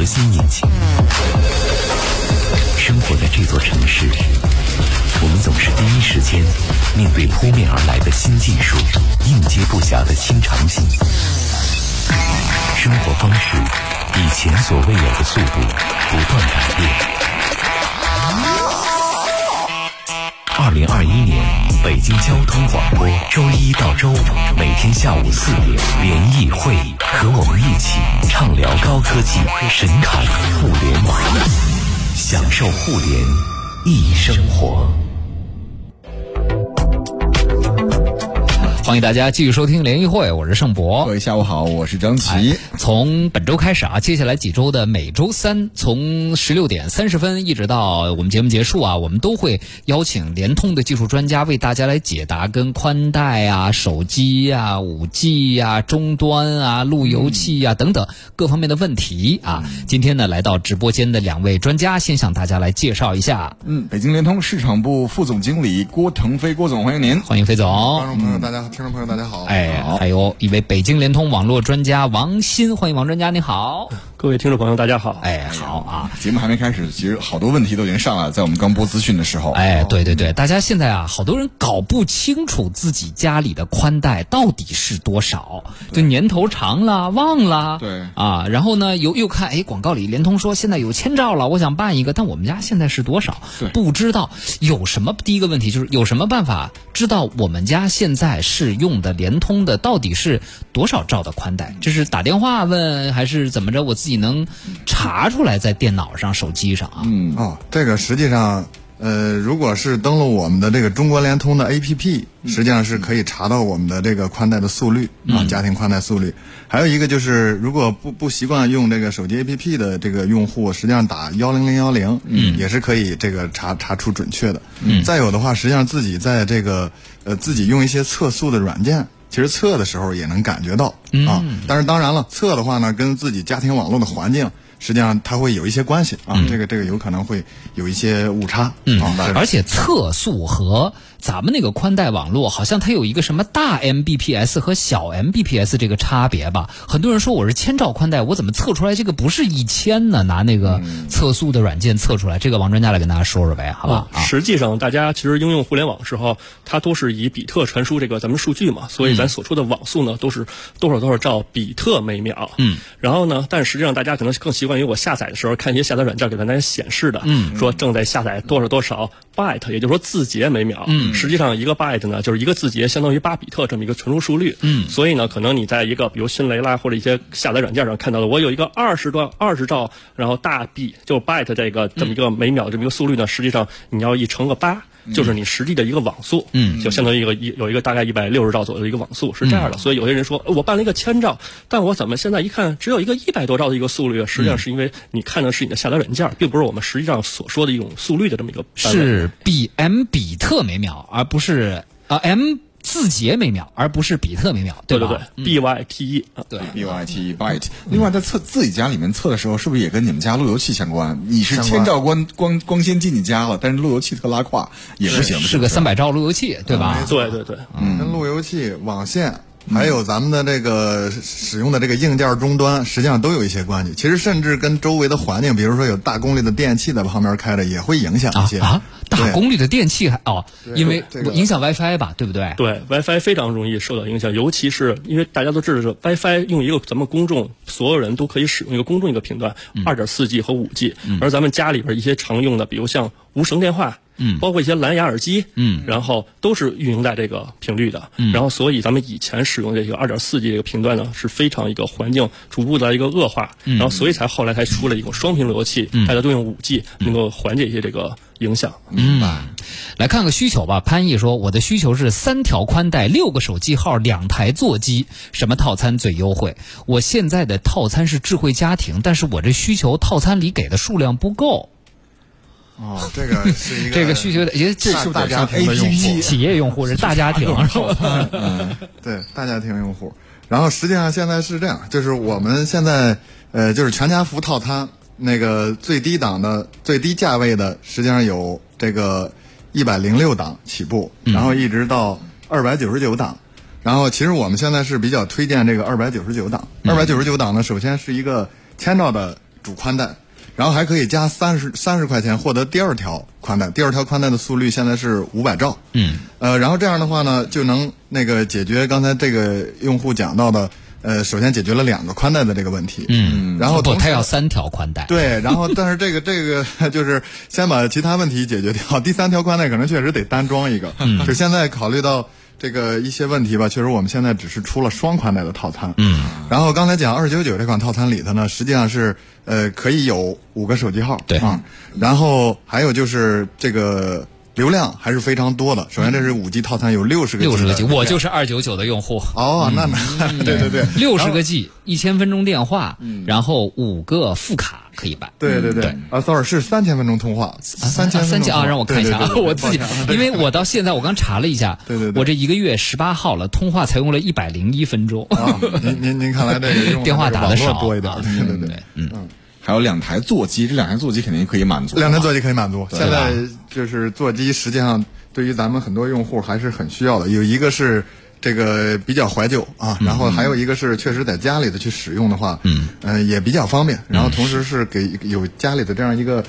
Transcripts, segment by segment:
核心引擎。生活在这座城市，我们总是第一时间面对扑面而来的新技术，应接不暇的新场景。生活方式以前所未有的速度不断改变。二零二一年，北京交通广播，周一到周五每天下午四点联谊会，和我们一起畅聊高科技，神侃互联网，享受互联易生活。欢迎大家继续收听联谊会，我是盛博。各位下午好，我是张琪。从本周开始啊，接下来几周的每周三，从十六点三十分一直到我们节目结束啊，我们都会邀请联通的技术专家为大家来解答跟宽带啊、手机啊、五 G 啊、终端啊、路由器啊等等各方面的问题啊。今天呢，来到直播间的两位专家，先向大家来介绍一下。嗯，北京联通市场部副总经理郭腾飞，郭总，欢迎您。欢迎飞总。观众朋友，大家好。听众朋友，大家好！哎，还有一位北京联通网络专家王鑫，欢迎王专家，你好！各位听众朋友，大家好！哎，好啊！节目还没开始，其实好多问题都已经上来了，在我们刚播资讯的时候。哎，对对对，大家现在啊，好多人搞不清楚自己家里的宽带到底是多少，就年头长了忘了。对啊，然后呢，又又看哎，广告里联通说现在有千兆了，我想办一个，但我们家现在是多少？不知道有什么？第一个问题就是有什么办法知道我们家现在是用的联通的到底是多少兆的宽带？这是打电话问还是怎么着？我自己。能查出来在电脑上、手机上啊？嗯哦，这个实际上，呃，如果是登录我们的这个中国联通的 APP，实际上是可以查到我们的这个宽带的速率啊，家庭宽带速率。还有一个就是，如果不不习惯用这个手机 APP 的这个用户，实际上打幺零零幺零，嗯，也是可以这个查查出准确的。嗯，再有的话，实际上自己在这个呃自己用一些测速的软件。其实测的时候也能感觉到啊，但是当然了，测的话呢，跟自己家庭网络的环境实际上它会有一些关系啊，这个这个有可能会有一些误差。嗯，而且测速和。咱们那个宽带网络好像它有一个什么大 Mbps 和小 Mbps 这个差别吧？很多人说我是千兆宽带，我怎么测出来这个不是一千呢？拿那个测速的软件测出来，这个王专家来跟大家说说呗，好吧？实际上，大家其实应用互联网时候，它都是以比特传输这个咱们数据嘛，所以咱所说的网速呢，都是多少多少兆比特每秒。嗯。然后呢，但实际上大家可能更习惯于我下载的时候看一些下载软件给大家显示的，嗯，说正在下载多少多少 byte，也就是说字节每秒。嗯。实际上，一个 byte 呢，就是一个字节，相当于八比特这么一个传输速率。嗯，所以呢，可能你在一个比如迅雷啦或者一些下载软件上看到的，我有一个二十兆二十兆，然后大 B 就 byte 这个这么一个每秒这么一个速率呢，实际上你要一乘个八。就是你实际的一个网速，嗯，就相当于一个一有一个大概一百六十兆左右的一个网速是这样的，所以有些人说我办了一个千兆，但我怎么现在一看只有一个一百多兆的一个速率？实际上是因为你看的是你的下载软件，并不是我们实际上所说的一种速率的这么一个。是比 m 比特每秒，而不是啊 m。字节每秒，而不是比特每秒，对对对，B Y T E 啊，对，B Y T E byte。另外，在测自己家里面测的时候，是不是也跟你们家路由器相关？你是千兆光光光纤进你家了，但是路由器特拉胯也不行，是个三百兆路由器，对吧？对对对，嗯，跟路由器、网线。还有咱们的这个使用的这个硬件终端，实际上都有一些关系。其实甚至跟周围的环境，比如说有大功率的电器在旁边开着，也会影响一些啊。大功率的电器还哦，因为影响 WiFi 吧，对不对？对，WiFi 非常容易受到影响，尤其是因为大家都知道，WiFi 用一个咱们公众所有人都可以使用一个公众一个频段，二点四 G 和五 G，而咱们家里边一些常用的，比如像无绳电话。嗯，包括一些蓝牙耳机，嗯，然后都是运营在这个频率的，嗯，然后所以咱们以前使用这个二点四 G 这个频段呢，是非常一个环境逐步的一个恶化，嗯然后所以才后来才出了一个双频路由器，大家都用五 G，能够缓解一些这个影响。嗯，来看个需求吧。潘毅说，我的需求是三条宽带，六个手机号，两台座机，什么套餐最优惠？我现在的套餐是智慧家庭，但是我这需求套餐里给的数量不够。哦，这个是一个 这个需求的，也这是大家庭的用户，企业用户是大家庭，是吧？嗯，对，大家庭用户。然后实际上现在是这样，就是我们现在呃，就是全家福套餐那个最低档的最低价位的，实际上有这个一百零六档起步，然后一直到二百九十九档。然后其实我们现在是比较推荐这个二百九十九档。二百九十九档呢，首先是一个千兆的。主宽带，然后还可以加三十三十块钱获得第二条宽带。第二条宽带的速率现在是五百兆。嗯，呃，然后这样的话呢，就能那个解决刚才这个用户讲到的，呃，首先解决了两个宽带的这个问题。嗯，然后不他要三条宽带。对，然后 但是这个这个 就是先把其他问题解决掉，第三条宽带可能确实得单装一个。嗯，就现在考虑到这个一些问题吧，确实我们现在只是出了双宽带的套餐。嗯，然后刚才讲二九九这款套餐里头呢，实际上是呃可以有五个手机号。对啊，然后还有就是这个。流量还是非常多的。首先，这是五 G 套餐，有六十个 G 六十个 G，我就是二九九的用户。哦，那那 对对对，六十个 G，一千分钟电话，然后五个副卡可以办。对对对，啊，sorry，是三千分钟通话，三千三千啊，让我看一下啊，我自己，因为我到现在我刚查了一下，对对对，我这一个月十八号了，通话才用了一百零一分钟。您您您看来这个电话打的少多一点，对对对，嗯。还有两台座机，这两台座机肯定可以满足。两台座机可以满足。现在就是座机，实际上对于咱们很多用户还是很需要的。有一个是这个比较怀旧啊，然后还有一个是确实在家里的去使用的话，嗯，呃，也比较方便。然后同时是给有家里的这样一个，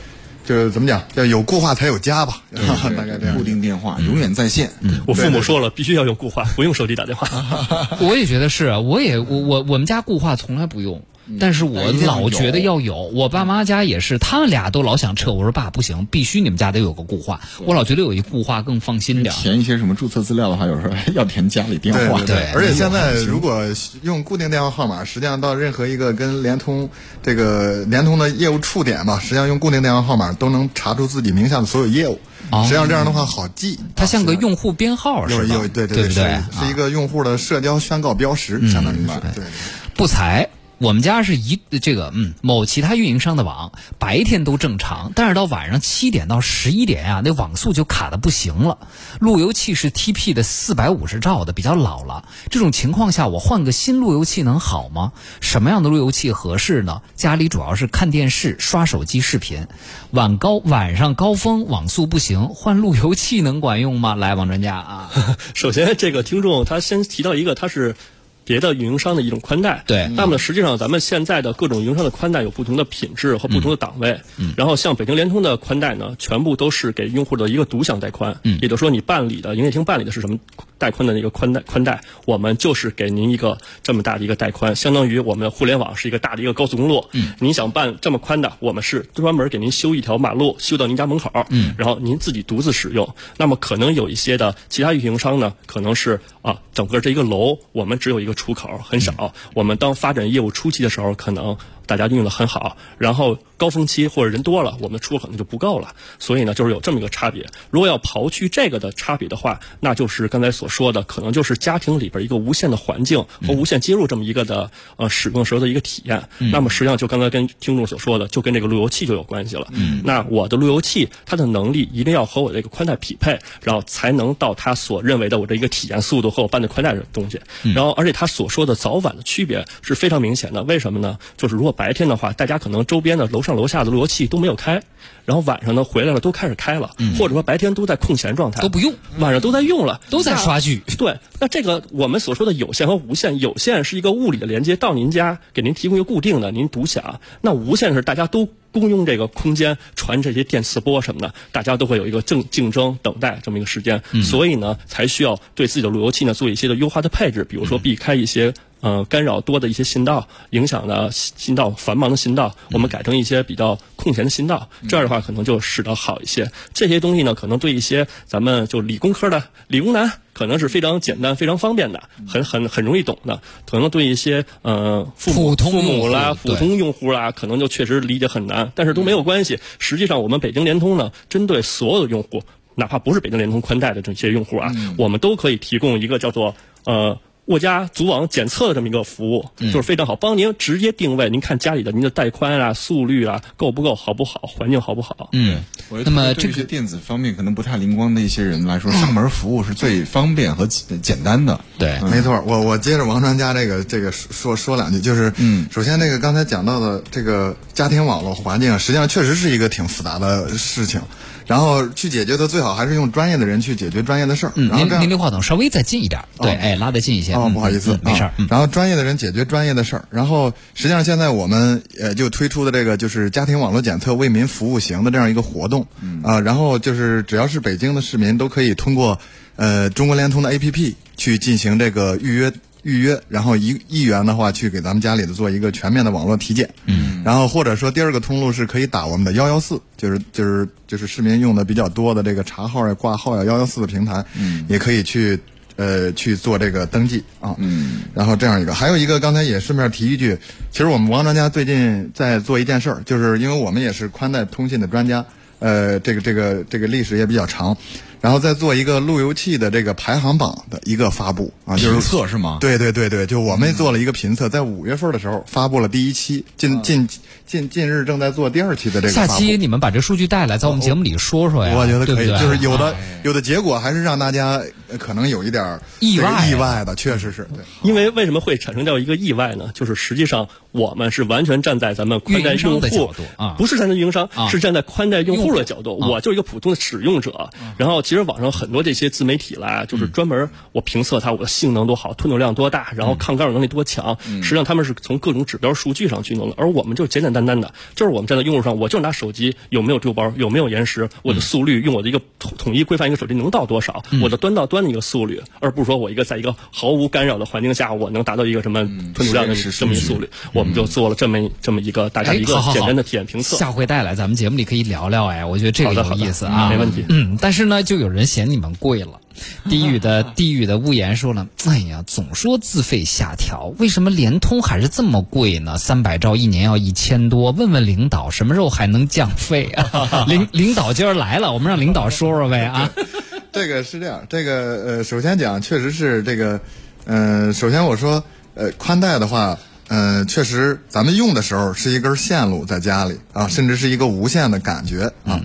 就是怎么讲，叫有固话才有家吧，大概这样。固定电话永远在线。我父母说了，必须要用固话，不用手机打电话。我也觉得是，我也我我我们家固话从来不用。但是我老觉得要有，我爸妈家也是，他们俩都老想撤。我说爸不行，必须你们家得有个固话。我老觉得有一固话更放心点。填一些什么注册资料的话，有时候要填家里电话。对，而且现在如果用固定电话号码，实际上到任何一个跟联通这个联通的业务触点吧，实际上用固定电话号码都能查出自己名下的所有业务。实际上这样的话好记，它像个用户编号是吧？有有对对对，是一个用户的社交宣告标识，相当于是对。不才。我们家是一这个嗯某其他运营商的网白天都正常，但是到晚上七点到十一点呀，那网速就卡的不行了。路由器是 TP 的四百五十兆的，比较老了。这种情况下，我换个新路由器能好吗？什么样的路由器合适呢？家里主要是看电视、刷手机视频，晚高晚上高峰网速不行，换路由器能管用吗？来，王专家啊，首先这个听众他先提到一个，他是。别的运营商的一种宽带，对，那么实际上咱们现在的各种运营商的宽带有不同的品质和不同的档位，嗯，然后像北京联通的宽带呢，全部都是给用户的一个独享带宽，嗯，也就是说你办理的营业厅办理的是什么带宽的那个宽带宽带，我们就是给您一个这么大的一个带宽，相当于我们互联网是一个大的一个高速公路，嗯，您想办这么宽的，我们是专门给您修一条马路，修到您家门口，嗯，然后您自己独自使用。那么可能有一些的其他运营商呢，可能是啊，整个这一个楼我们只有一个出口，很少。我们当发展业务初期的时候，可能。大家用的很好，然后高峰期或者人多了，我们的出口可能就不够了。所以呢，就是有这么一个差别。如果要刨去这个的差别的话，那就是刚才所说的，可能就是家庭里边一个无线的环境和无线接入这么一个的呃使用时候的一个体验。那么实际上就刚才跟听众所说的，就跟这个路由器就有关系了。那我的路由器它的能力一定要和我这个宽带匹配，然后才能到他所认为的我这一个体验速度和我办的宽带的东西。然后而且他所说的早晚的区别是非常明显的。为什么呢？就是如果白天的话，大家可能周边的楼上楼下的路由器都没有开，然后晚上呢回来了都开始开了，或者说白天都在空闲状态，都不用，晚上都在用了，都在刷剧。对，那这个我们所说的有线和无线，有线是一个物理的连接到您家，给您提供一个固定的您独享；那无线是大家都公用这个空间，传这些电磁波什么的，大家都会有一个竞竞争等待这么一个时间，所以呢才需要对自己的路由器呢做一些的优化的配置，比如说避开一些。呃，干扰多的一些信道，影响的信道繁忙的信道，我们改成一些比较空闲的信道，这样的话可能就使得好一些。这些东西呢，可能对一些咱们就理工科的理工男，可能是非常简单、非常方便的，很很很容易懂的。可能对一些呃父母、父母啦、普通用户啦，可能就确实理解很难。但是都没有关系。实际上，我们北京联通呢，针对所有的用户，哪怕不是北京联通宽带的这些用户啊，我们都可以提供一个叫做呃。我家组网检测的这么一个服务，就是非常好，帮您直接定位。您看家里的您的带宽啊、速率啊够不够，好不好，环境好不好？嗯，那么这些电子方面可能不太灵光的一些人来说，上门服务是最方便和简单的。对，没错。我我接着王专家这个这个说说两句，就是嗯，首先那个刚才讲到的这个家庭网络环境，实际上确实是一个挺复杂的事情。然后去解决的最好还是用专业的人去解决专业的事儿。嗯，您您离话筒稍微再近一点。对，哎，拉得近一些。哦，不好意思，没事儿。然后专业的人解决专业的事儿。然后实际上现在我们呃就推出的这个就是家庭网络检测为民服务型的这样一个活动啊，然后就是只要是北京的市民都可以通过呃中国联通的 APP 去进行这个预约。预约，然后一一元的话，去给咱们家里的做一个全面的网络体检。嗯，然后或者说第二个通路是可以打我们的幺幺四，就是就是就是市民用的比较多的这个查号呀、挂号呀幺幺四的平台，嗯，也可以去呃去做这个登记啊。嗯，然后这样一个，还有一个刚才也顺便提一句，其实我们王专家最近在做一件事儿，就是因为我们也是宽带通信的专家，呃，这个这个这个历史也比较长。然后再做一个路由器的这个排行榜的一个发布啊，就是测是吗？对对对对，就我们做了一个评测，在五月份的时候发布了第一期，近近近近日正在做第二期的这个。下期你们把这数据带来，在我们节目里说说呀。我觉得可以，就是有的有的结果还是让大家可能有一点意外意外的，确实是。对，因为为什么会产生掉一个意外呢？就是实际上我们是完全站在咱们宽带用户啊，不是站在运营商，是站在宽带用户的角度。我就一个普通的使用者，然后其实网上很多这。些自媒体啦，就是专门我评测它，我的性能多好，吞吐量多大，然后抗干扰能力多强。实际上他们是从各种指标数据上去弄的，而我们就简简单单的，就是我们站在用户上，我就拿手机有没有丢包，有没有延时，我的速率用我的一个统统一规范一个手机能到多少，我的端到端的一个速率，而不是说我一个在一个毫无干扰的环境下，我能达到一个什么吞吐量的这么一速率。我们就做了这么这么一个大家一个简单的体验评测。下回带来咱们节目里可以聊聊哎，我觉得这个有意思啊，没问题。嗯，但是呢，就有人嫌你们贵了。低语的低语的屋檐说了：“哎呀，总说自费下调，为什么联通还是这么贵呢？三百兆一年要一千多，问问领导什么时候还能降费啊？领领导今儿来了，我们让领导说说呗 啊。这个是这样，这个呃，首先讲，确实是这个，呃，首先我说，呃，宽带的话，嗯，确实咱们用的时候是一根线路在家里啊，甚至是一个无线的感觉啊，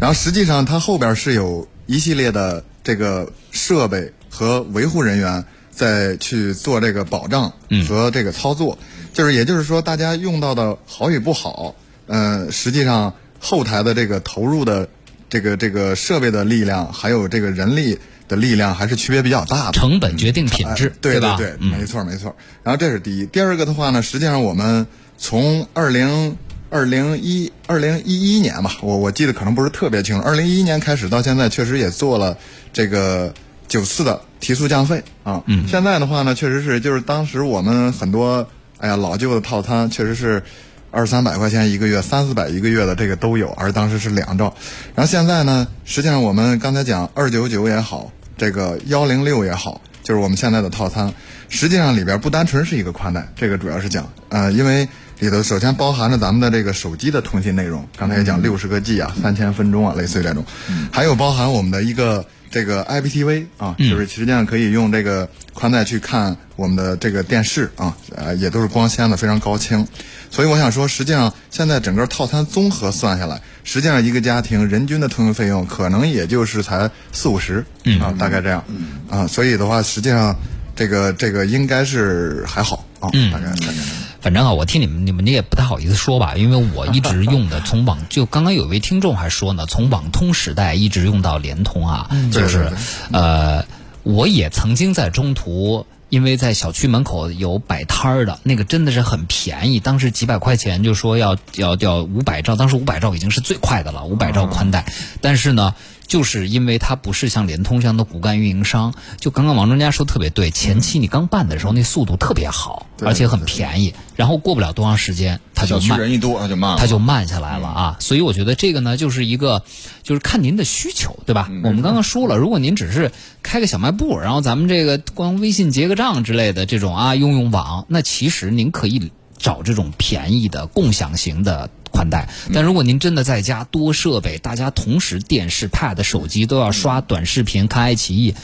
然后实际上它后边是有一系列的。这个设备和维护人员在去做这个保障和这个操作，就是也就是说，大家用到的好与不好，呃，实际上后台的这个投入的这个这个设备的力量，还有这个人力的力量，还是区别比较大的。成本决定品质，对对对，没错没错。然后这是第一，第二个的话呢，实际上我们从二零。二零一二零一一年吧，我我记得可能不是特别清楚。二零一一年开始到现在，确实也做了这个九次的提速降费啊。嗯。现在的话呢，确实是就是当时我们很多哎呀老旧的套餐，确实是二三百块钱一个月，三四百一个月的这个都有，而当时是两兆。然后现在呢，实际上我们刚才讲二九九也好，这个幺零六也好，就是我们现在的套餐，实际上里边不单纯是一个宽带，这个主要是讲呃，因为。里头首先包含着咱们的这个手机的通信内容，刚才也讲六十个 G 啊，三千分钟啊，类似于这种，还有包含我们的一个这个 IPTV 啊，就是实际上可以用这个宽带去看我们的这个电视啊，呃，也都是光纤的，非常高清。所以我想说，实际上现在整个套餐综合算下来，实际上一个家庭人均的通讯费用可能也就是才四五十啊，大概这样。啊。所以的话，实际上这个这个应该是还好啊，大概大概。反正啊，我听你们，你们你也不太好意思说吧，因为我一直用的从网，就刚刚有一位听众还说呢，从网通时代一直用到联通啊，就是，呃，我也曾经在中途，因为在小区门口有摆摊儿的那个真的是很便宜，当时几百块钱就说要要要五百兆，当时五百兆已经是最快的了，五百兆宽带，但是呢。就是因为它不是像联通这样的骨干运营商，就刚刚王专家说特别对，前期你刚办的时候那速度特别好，而且很便宜，然后过不了多长时间它就慢，人一多它就慢，它就慢下来了啊。所以我觉得这个呢，就是一个就是看您的需求，对吧？我们刚刚说了，如果您只是开个小卖部，然后咱们这个光微信结个账之类的这种啊，用用网，那其实您可以找这种便宜的共享型的。宽带，但如果您真的在家多设备，大家同时电视、Pad、手机都要刷短视频、看爱奇艺，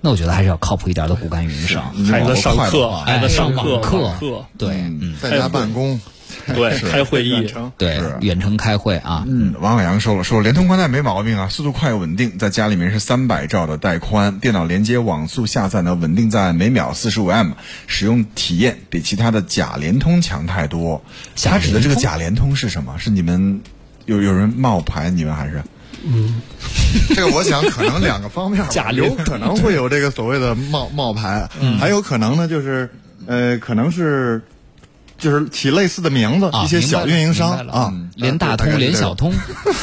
那我觉得还是要靠谱一点的骨干运营商。孩子上课，孩子上网课，对，在家办公。对，开会议，对，远程开会啊。嗯，王海洋说了，说联通宽带没毛病啊，速度快又稳定，在家里面是三百兆的带宽，电脑连接网速下载呢稳定在每秒四十五 M，使用体验比其他的假联通强太多。他指的这个假联通是什么？是你们有有人冒牌？你们还是？嗯 这个我想可能两个方面吧，贾玲有可能会有这个所谓的冒冒牌，还有可能呢就是呃可能是就是起类似的名字，啊，一些小运营商啊，嗯联大通、联小通、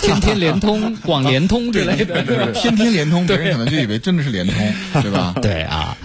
天天联通、广联通之类的。天天联通，别人可能就以为真的是联通，对吧？对啊，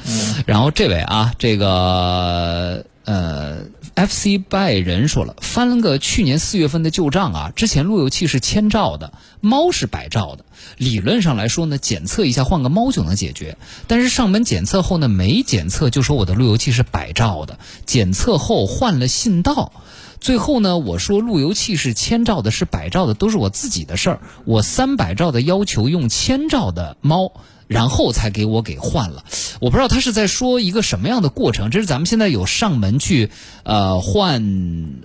然后这位啊，这个呃，FC 拜仁说了，翻了个去年四月份的旧账啊，之前路由器是千兆的，猫是百兆的。理论上来说呢，检测一下换个猫就能解决，但是上门检测后呢，没检测就说我的路由器是百兆的，检测后换了信道。最后呢，我说路由器是千兆的，是百兆的，都是我自己的事儿。我三百兆的要求用千兆的猫，然后才给我给换了。我不知道他是在说一个什么样的过程。这是咱们现在有上门去呃换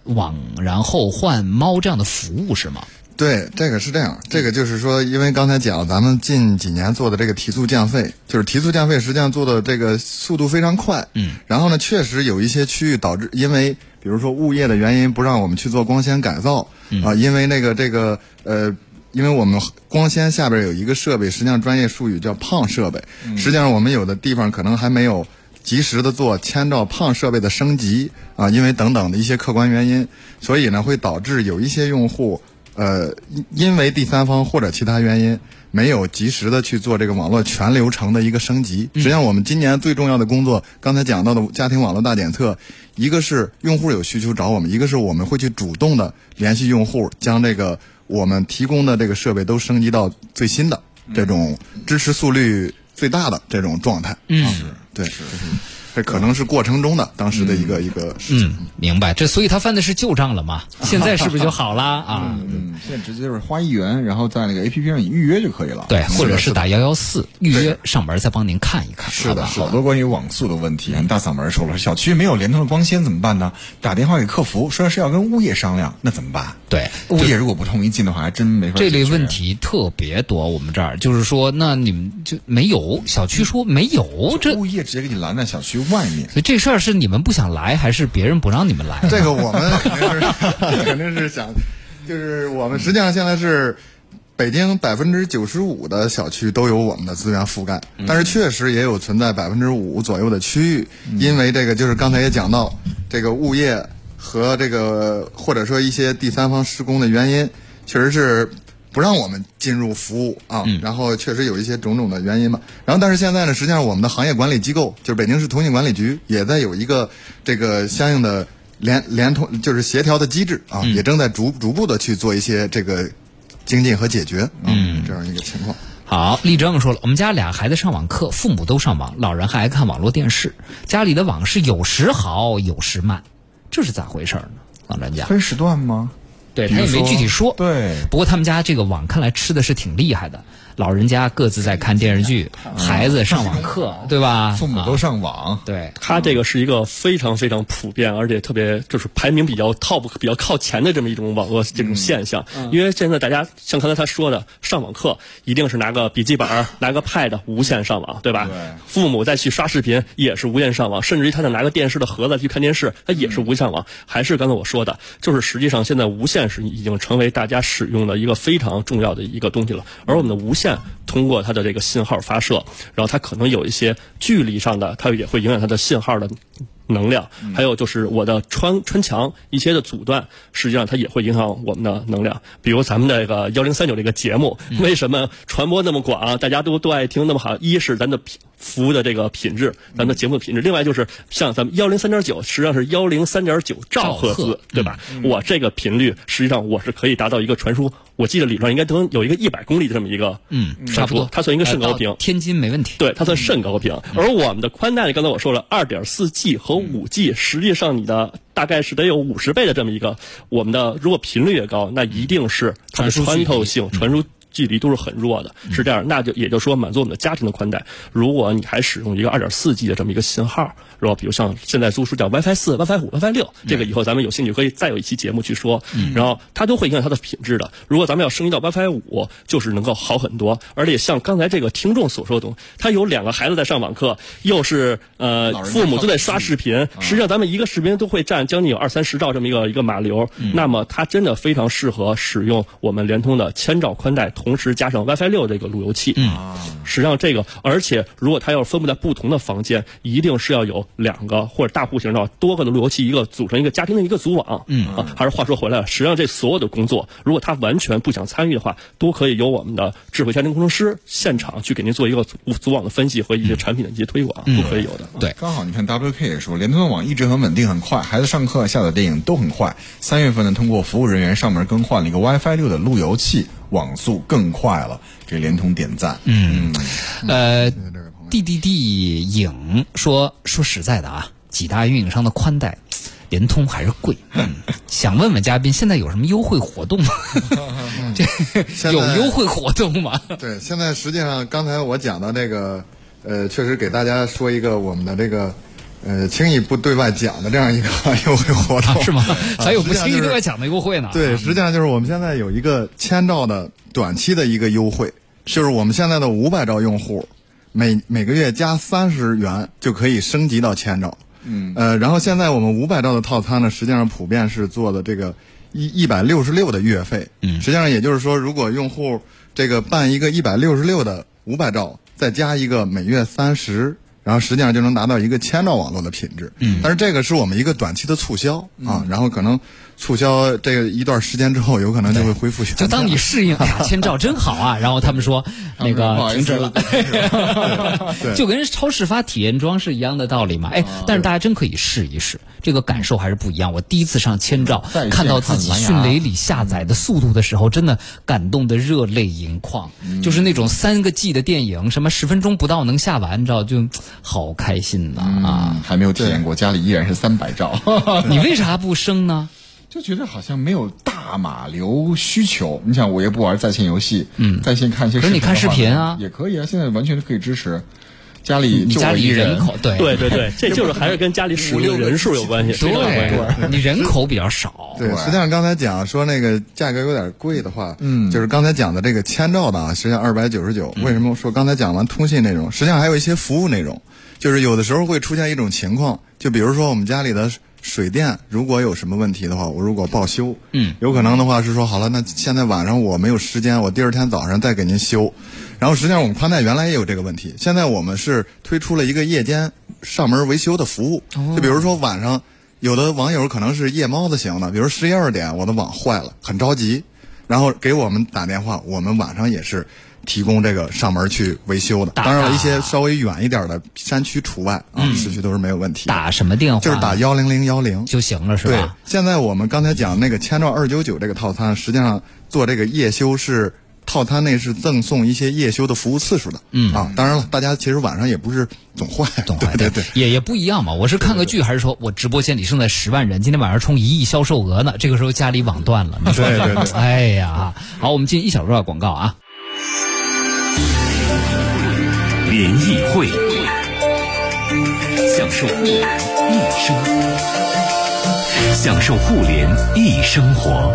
网，然后换猫这样的服务是吗？对，这个是这样，这个就是说，因为刚才讲咱们近几年做的这个提速降费，就是提速降费实际上做的这个速度非常快，嗯，然后呢，确实有一些区域导致，因为比如说物业的原因不让我们去做光纤改造，啊，因为那个这个呃。因为我们光纤下边有一个设备，实际上专业术语叫胖设备。实际上我们有的地方可能还没有及时的做千兆胖设备的升级啊，因为等等的一些客观原因，所以呢会导致有一些用户。呃，因因为第三方或者其他原因没有及时的去做这个网络全流程的一个升级。实际上，我们今年最重要的工作，刚才讲到的家庭网络大检测，一个是用户有需求找我们，一个是我们会去主动的联系用户，将这个我们提供的这个设备都升级到最新的这种支持速率最大的这种状态。嗯，对，是。这可能是过程中的当时的一个、一个事情。嗯，明白。这所以他犯的是旧账了嘛？现在是不是就好了 啊？嗯，现在直接就是花一元，然后在那个 A P P 上你预约就可以了。对，或者是打幺幺四预约上门再帮您看一看。是的，好多关于网速的问题。大嗓门说了，小区没有联通的光纤怎么办呢？打电话给客服，说是要跟物业商量，那怎么办？对，物业如果不同意进的话，还真没法。这类问题特别多，我们这儿就是说，那你们就没有小区说没有，这物业直接给你拦在小区外面。所以这事儿是你们不想来，还是别人不让你们来？这个我们肯定是肯定是想，就是我们实际上现在是北京百分之九十五的小区都有我们的资源覆盖，但是确实也有存在百分之五左右的区域，因为这个就是刚才也讲到，这个物业和这个或者说一些第三方施工的原因，确实是。不让我们进入服务啊，然后确实有一些种种的原因嘛。然后但是现在呢，实际上我们的行业管理机构就是北京市通信管理局也在有一个这个相应的联联通就是协调的机制啊，也正在逐逐步的去做一些这个精进和解决嗯这样一个情况。好，立正说了，我们家俩孩子上网课，父母都上网，老人还爱看网络电视，家里的网是有时好有时慢，这是咋回事呢？老专家分时段吗？对他也没具体说，对。不过他们家这个网看来吃的是挺厉害的，老人家各自在看电视剧，孩子上网课，对吧？父母都上网，对。他这个是一个非常非常普遍，而且特别就是排名比较 top、比较靠前的这么一种网络这种现象。因为现在大家像刚才他说的，上网课一定是拿个笔记本、拿个 pad 无线上网，对吧？对。父母再去刷视频也是无线上网，甚至于他再拿个电视的盒子去看电视，他也是无线上网。还是刚才我说的，就是实际上现在无线是已经成为大家使用的一个非常重要的一个东西了。而我们的无线通过它的这个信号发射，然后它可能有一些距离上的，它也会影响它的信号的。能量，还有就是我的穿穿墙一些的阻断，实际上它也会影响我们的能量。比如咱们这个幺零三九这个节目，为什么传播那么广，大家都都爱听那么好？一是咱的服务的这个品质，咱们的节目的品质；另外就是像咱们幺零三点九，实际上是幺零三点九兆赫兹，对吧？我这个频率实际上我是可以达到一个传输，我记得理论上应该能有一个一百公里的这么一个嗯，差不多，它算一个甚高频。天津没问题，对，它算甚高频。而我们的宽带，刚才我说了，二点四 G 和五 G，实际上你的大概是得有五十倍的这么一个，我们的如果频率越高，那一定是它的穿透性、传输距离都是很弱的，是这样。那就也就是说，满足我们的家庭的宽带，如果你还使用一个二点四 G 的这么一个信号，然后比如像现在租出叫 WiFi 四、WiFi 五、WiFi 六，这个以后咱们有兴趣可以再有一期节目去说。然后它都会影响它的品质的。如果咱们要升级到 WiFi 五，就是能够好很多。而且像刚才这个听众所说的，他有两个孩子在上网课，又是呃父母都在刷视频，实际上咱们一个视频都会占将近有二三十兆这么一个一个码流。那么它真的非常适合使用我们联通的千兆宽带，同时加上 WiFi 六这个路由器。嗯，实际上这个，而且如果它要分布在不同的房间，一定是要有两个或者大户型的多个的路由器，一个组成一个家庭的一个组网。嗯啊，还是话说回来了，实际上这所有的工作，如果他完全不想参与的话，都可以由我们的智慧家庭工程师现场去给您做一个组组网的分析和一些产品的一些推广，都可以有的。对，刚好你看 WK 也说，联通的网一直很稳定很快，孩子上课下载电影都很快。三月份呢，通过服务人员上门更换了一个 WiFi 六的路由器，网速更快了，给联通点赞。嗯，呃，D D D 影说说实在的啊，几大运营商的宽带。联通还是贵，嗯，想问问嘉宾，现在有什么优惠活动吗？这有优惠活动吗？对，现在实际上刚才我讲的那个，呃，确实给大家说一个我们的这个，呃，轻易不对外讲的这样一个 优惠活动，是吗？还有不轻易对外讲的优惠呢？对，实际上就是我们现在有一个千兆的短期的一个优惠，就是我们现在的五百兆用户，每每个月加三十元就可以升级到千兆。嗯，呃，然后现在我们五百兆的套餐呢，实际上普遍是做的这个一一百六十六的月费。嗯，实际上也就是说，如果用户这个办一个一百六十六的五百兆，再加一个每月三十，然后实际上就能达到一个千兆网络的品质。嗯，但是这个是我们一个短期的促销啊，然后可能。促销这个一段时间之后，有可能就会恢复。就当你适应，哎呀，千兆真好啊！然后他们说那个停止了，就跟超市发体验装是一样的道理嘛。哎，但是大家真可以试一试，这个感受还是不一样。我第一次上千兆，看到自己迅雷里下载的速度的时候，真的感动的热泪盈眶。就是那种三个 G 的电影，什么十分钟不到能下完，你知道就好开心呐啊！还没有体验过，家里依然是三百兆，你为啥不升呢？就觉得好像没有大码流需求。你想，我也不玩在线游戏，嗯，在线看一些。可是你看视频啊，也可以啊。现在完全是可以支持。家里你家里人口对对对对，这就是还是跟家里使用 人数有关系，对，你人口比较少。对，实际上刚才讲说那个价格有点贵的话，嗯，就是刚才讲的这个千兆的啊，实际上二百九十九。为什么说刚才讲完通信内容，实际上还有一些服务内容，就是有的时候会出现一种情况，就比如说我们家里的。水电如果有什么问题的话，我如果报修，嗯，有可能的话是说好了，那现在晚上我没有时间，我第二天早上再给您修。然后实际上我们宽带原来也有这个问题，现在我们是推出了一个夜间上门维修的服务。就比如说晚上，有的网友可能是夜猫子型的，比如十一二点我的网坏了，很着急，然后给我们打电话，我们晚上也是。提供这个上门去维修的，当然了一些稍微远一点的山区除外啊，市区都是没有问题。打什么电话？就是打幺零零幺零就行了，是吧？对。现在我们刚才讲那个千兆二九九这个套餐，实际上做这个夜修是套餐内是赠送一些夜修的服务次数的。嗯啊，当然了，大家其实晚上也不是总坏，总坏 对对，也也不一样嘛。我是看个剧，还是说我直播间里剩在十万人，今天晚上冲一亿销售额呢？这个时候家里网断了，对对对。哎呀，好，我们进一小段广告啊。联谊会，享受互联一生，享受互联一生活。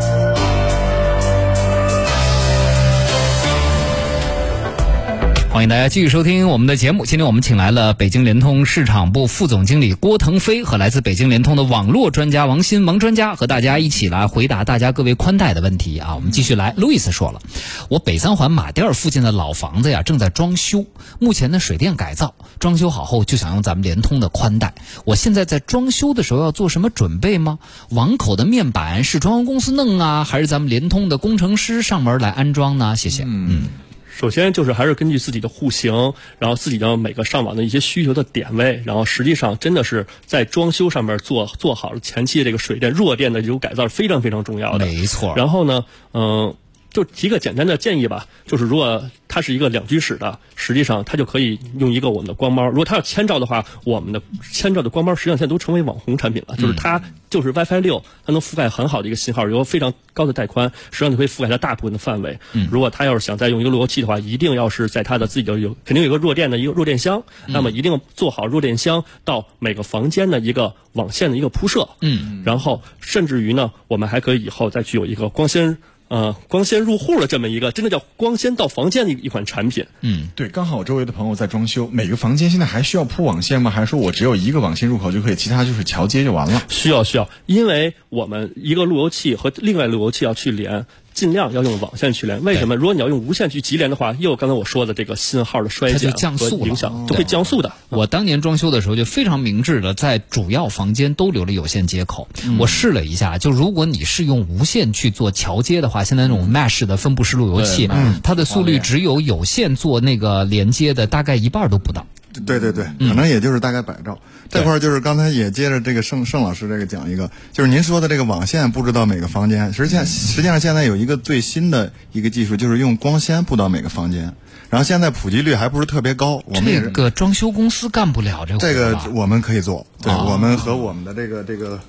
欢迎大家继续收听我们的节目。今天我们请来了北京联通市场部副总经理郭腾飞和来自北京联通的网络专家王鑫王专家，和大家一起来回答大家各位宽带的问题啊。我们继续来，路易斯说了，我北三环马甸附近的老房子呀正在装修，目前呢水电改造，装修好后就想用咱们联通的宽带。我现在在装修的时候要做什么准备吗？网口的面板是装修公司弄啊，还是咱们联通的工程师上门来安装呢？谢谢。嗯。首先就是还是根据自己的户型，然后自己的每个上网的一些需求的点位，然后实际上真的是在装修上面做做好了前期的这个水电弱电的这种改造是非常非常重要的。没错。然后呢，嗯，就提个简单的建议吧，就是如果它是一个两居室的，实际上它就可以用一个我们的光猫。如果它要千兆的话，我们的千兆的光猫实际上现在都成为网红产品了，就是它就是 WiFi 六，它能覆盖很好的一个信号，有非常高的带宽，实际上就可以覆盖它大部分的范围。如果它要是想再用一个路由器的话，一定要是在它的自己的有肯定有一个弱电的一个弱电箱，那么一定做好弱电箱到每个房间的一个网线的一个铺设。嗯，然后甚至于呢，我们还可以以后再去有一个光纤。呃，光纤入户的这么一个，真的叫光纤到房间的一款产品。嗯，对，刚好我周围的朋友在装修，每个房间现在还需要铺网线吗？还是说我只有一个网线入口就可以，其他就是桥接就完了？需要需要，因为我们一个路由器和另外路由器要去连。尽量要用网线去连，为什么？如果你要用无线去集连的话，又刚才我说的这个信号的衰减和影响，就会降速的。我当年装修的时候就非常明智的，在主要房间都留了有线接口。我试了一下，就如果你是用无线去做桥接的话，现在那种 Mesh 的分布式路由器，它的速率只有有线做那个连接的大概一半都不到。对对对，可能也就是大概百兆。这块就是刚才也接着这个盛盛老师这个讲一个，就是您说的这个网线布置到每个房间，实际上实际上现在有一个最新的一个技术，就是用光纤布到每个房间，然后现在普及率还不是特别高。我们这个装修公司干不了这个。这个我们可以做，对，我们和我们的这个这个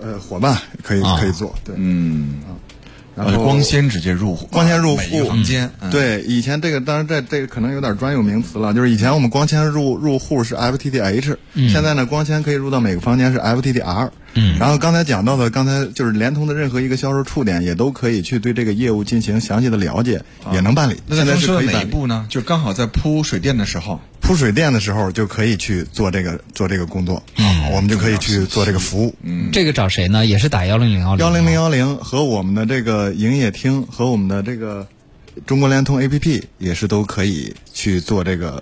呃伙伴可以可以做，对，嗯。然后光纤直接入户，光纤入户，房间。对，以前这个当然这这个可能有点专有名词了，就是以前我们光纤入入户是 FTTH，现在呢光纤可以入到每个房间是 FTTR。嗯，然后刚才讲到的，刚才就是联通的任何一个销售触点，也都可以去对这个业务进行详细的了解，也能办理。那在说哪一步呢？就刚好在铺水电的时候，铺水电的时候就可以去做这个做这个工作，嗯，我们就可以去做这个服务。嗯，这个找谁呢？也是打幺零零幺零幺零零幺零和我们的这个营业厅和我们的这个中国联通 APP 也是都可以去做这个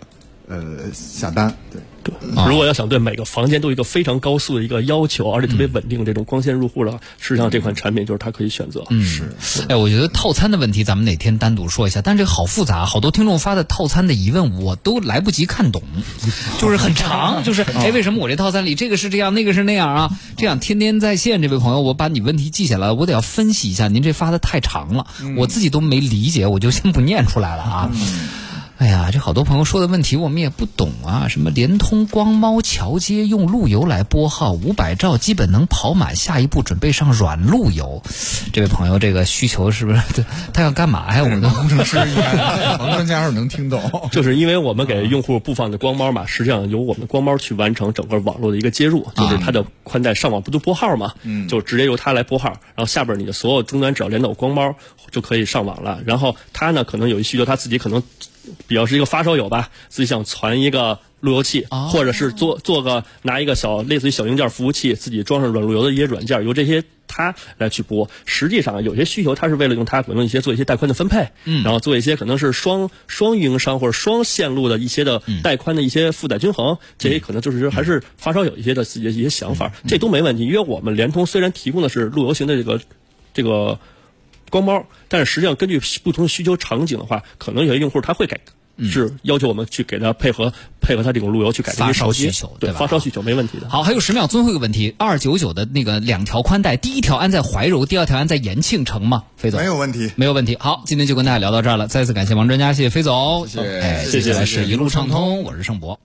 呃下单，对。对，如果要想对每个房间都有一个非常高速的一个要求，而且特别稳定这种光纤入户的话，实际上这款产品就是它可以选择。嗯，是。哎，我觉得套餐的问题咱们哪天单独说一下，但这个好复杂，好多听众发的套餐的疑问我都来不及看懂，就是很长，就是哎，为什么我这套餐里这个是这样，那个是那样啊？这样天天在线这位朋友，我把你问题记下来，我得要分析一下，您这发的太长了，我自己都没理解，我就先不念出来了啊。哎呀，这好多朋友说的问题我们也不懂啊！什么联通光猫桥接用路由来拨号，五百兆基本能跑满，下一步准备上软路由。这位朋友，这个需求是不是 他要干嘛呀？我们的工程师应该 王专家能听懂。就是因为我们给用户布放的光猫嘛，实际上由我们的光猫去完成整个网络的一个接入，就是它的宽带上网不都拨号嘛？嗯，就直接由它来拨号，然后下边你的所有终端只要连到光猫就可以上网了。然后它呢，可能有一需求，它自己可能。比较是一个发烧友吧，自己想传一个路由器，或者是做做个拿一个小类似于小硬件服务器，自己装上软路由的一些软件，由这些它来去播。实际上有些需求，它是为了用它可能一些做一些带宽的分配，嗯，然后做一些可能是双双运营商或者双线路的一些的带宽的一些负载均衡，这些可能就是还是发烧友一些的自己的一些想法，这都没问题。因为我们联通虽然提供的是路由型的这个这个。光猫，但是实际上根据不同需求场景的话，可能有些用户他会改，是要求我们去给他配合配合他这种路由去改发烧需求，对发烧需求没问题的。好，还有十秒，最后一个问题，二九九的那个两条宽带，第一条安在怀柔，第二条安在延庆城吗？飞总。没有问题，没有问题。好，今天就跟大家聊到这儿了，再次感谢王专家，谢谢飞总，谢谢，哎，接下来是一路畅通，我是盛博。